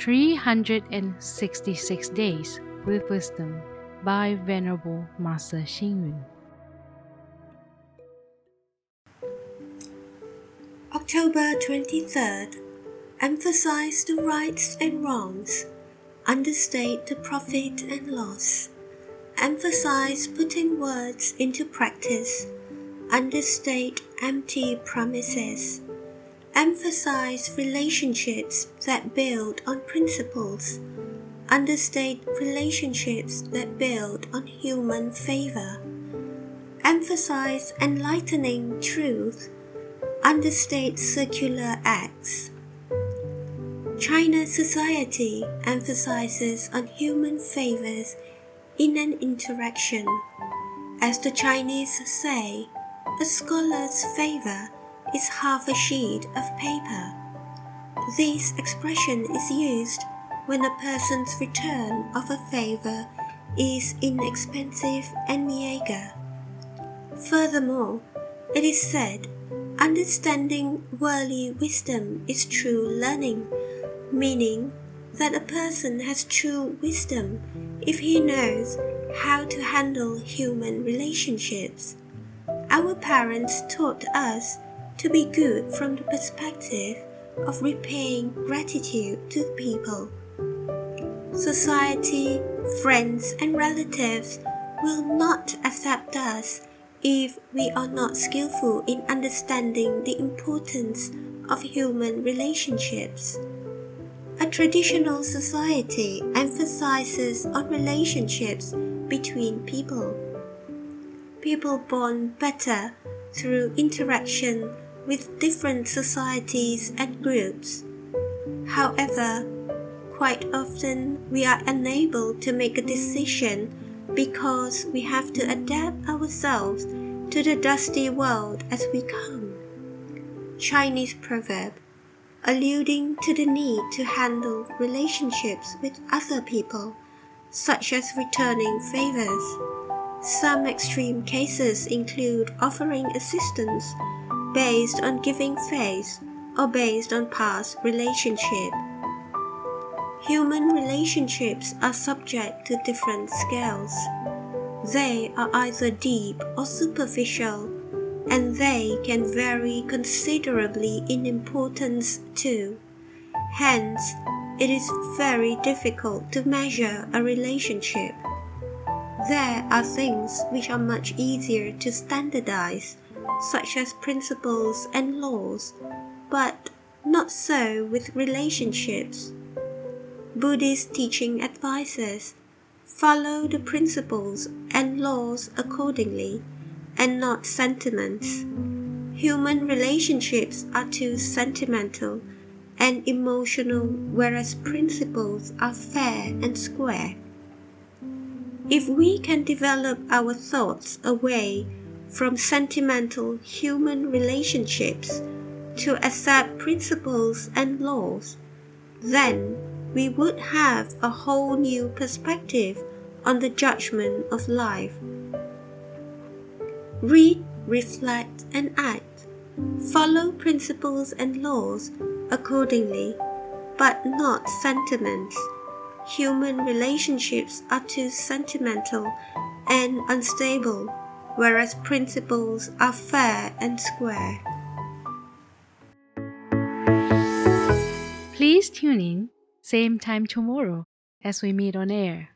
366 Days with Wisdom by Venerable Master Xing. October 23rd. Emphasize the rights and wrongs. Understate the profit and loss. Emphasize putting words into practice. Understate empty promises. Emphasize relationships that build on principles. Understate relationships that build on human favor. Emphasize enlightening truth. Understate circular acts. China society emphasizes on human favors in an interaction. As the Chinese say, a scholar's favor is half a sheet of paper. This expression is used when a person's return of a favor is inexpensive and meager. Furthermore, it is said, understanding worldly wisdom is true learning, meaning that a person has true wisdom if he knows how to handle human relationships. Our parents taught us to be good from the perspective of repaying gratitude to people. Society, friends, and relatives will not accept us if we are not skillful in understanding the importance of human relationships. A traditional society emphasizes on relationships between people. People bond better through interaction with different societies and groups. However, quite often we are unable to make a decision because we have to adapt ourselves to the dusty world as we come. Chinese proverb alluding to the need to handle relationships with other people, such as returning favors. Some extreme cases include offering assistance based on giving face or based on past relationship. Human relationships are subject to different scales. They are either deep or superficial, and they can vary considerably in importance too. Hence, it is very difficult to measure a relationship. There are things which are much easier to standardize such as principles and laws, but not so with relationships. Buddhist teaching advises follow the principles and laws accordingly, and not sentiments. Human relationships are too sentimental and emotional, whereas principles are fair and square. If we can develop our thoughts away from sentimental human relationships to accept principles and laws, then we would have a whole new perspective on the judgment of life. Read, reflect, and act. Follow principles and laws accordingly, but not sentiments. Human relationships are too sentimental and unstable whereas principles are fair and square. Please tune in, same time tomorrow as we meet on air.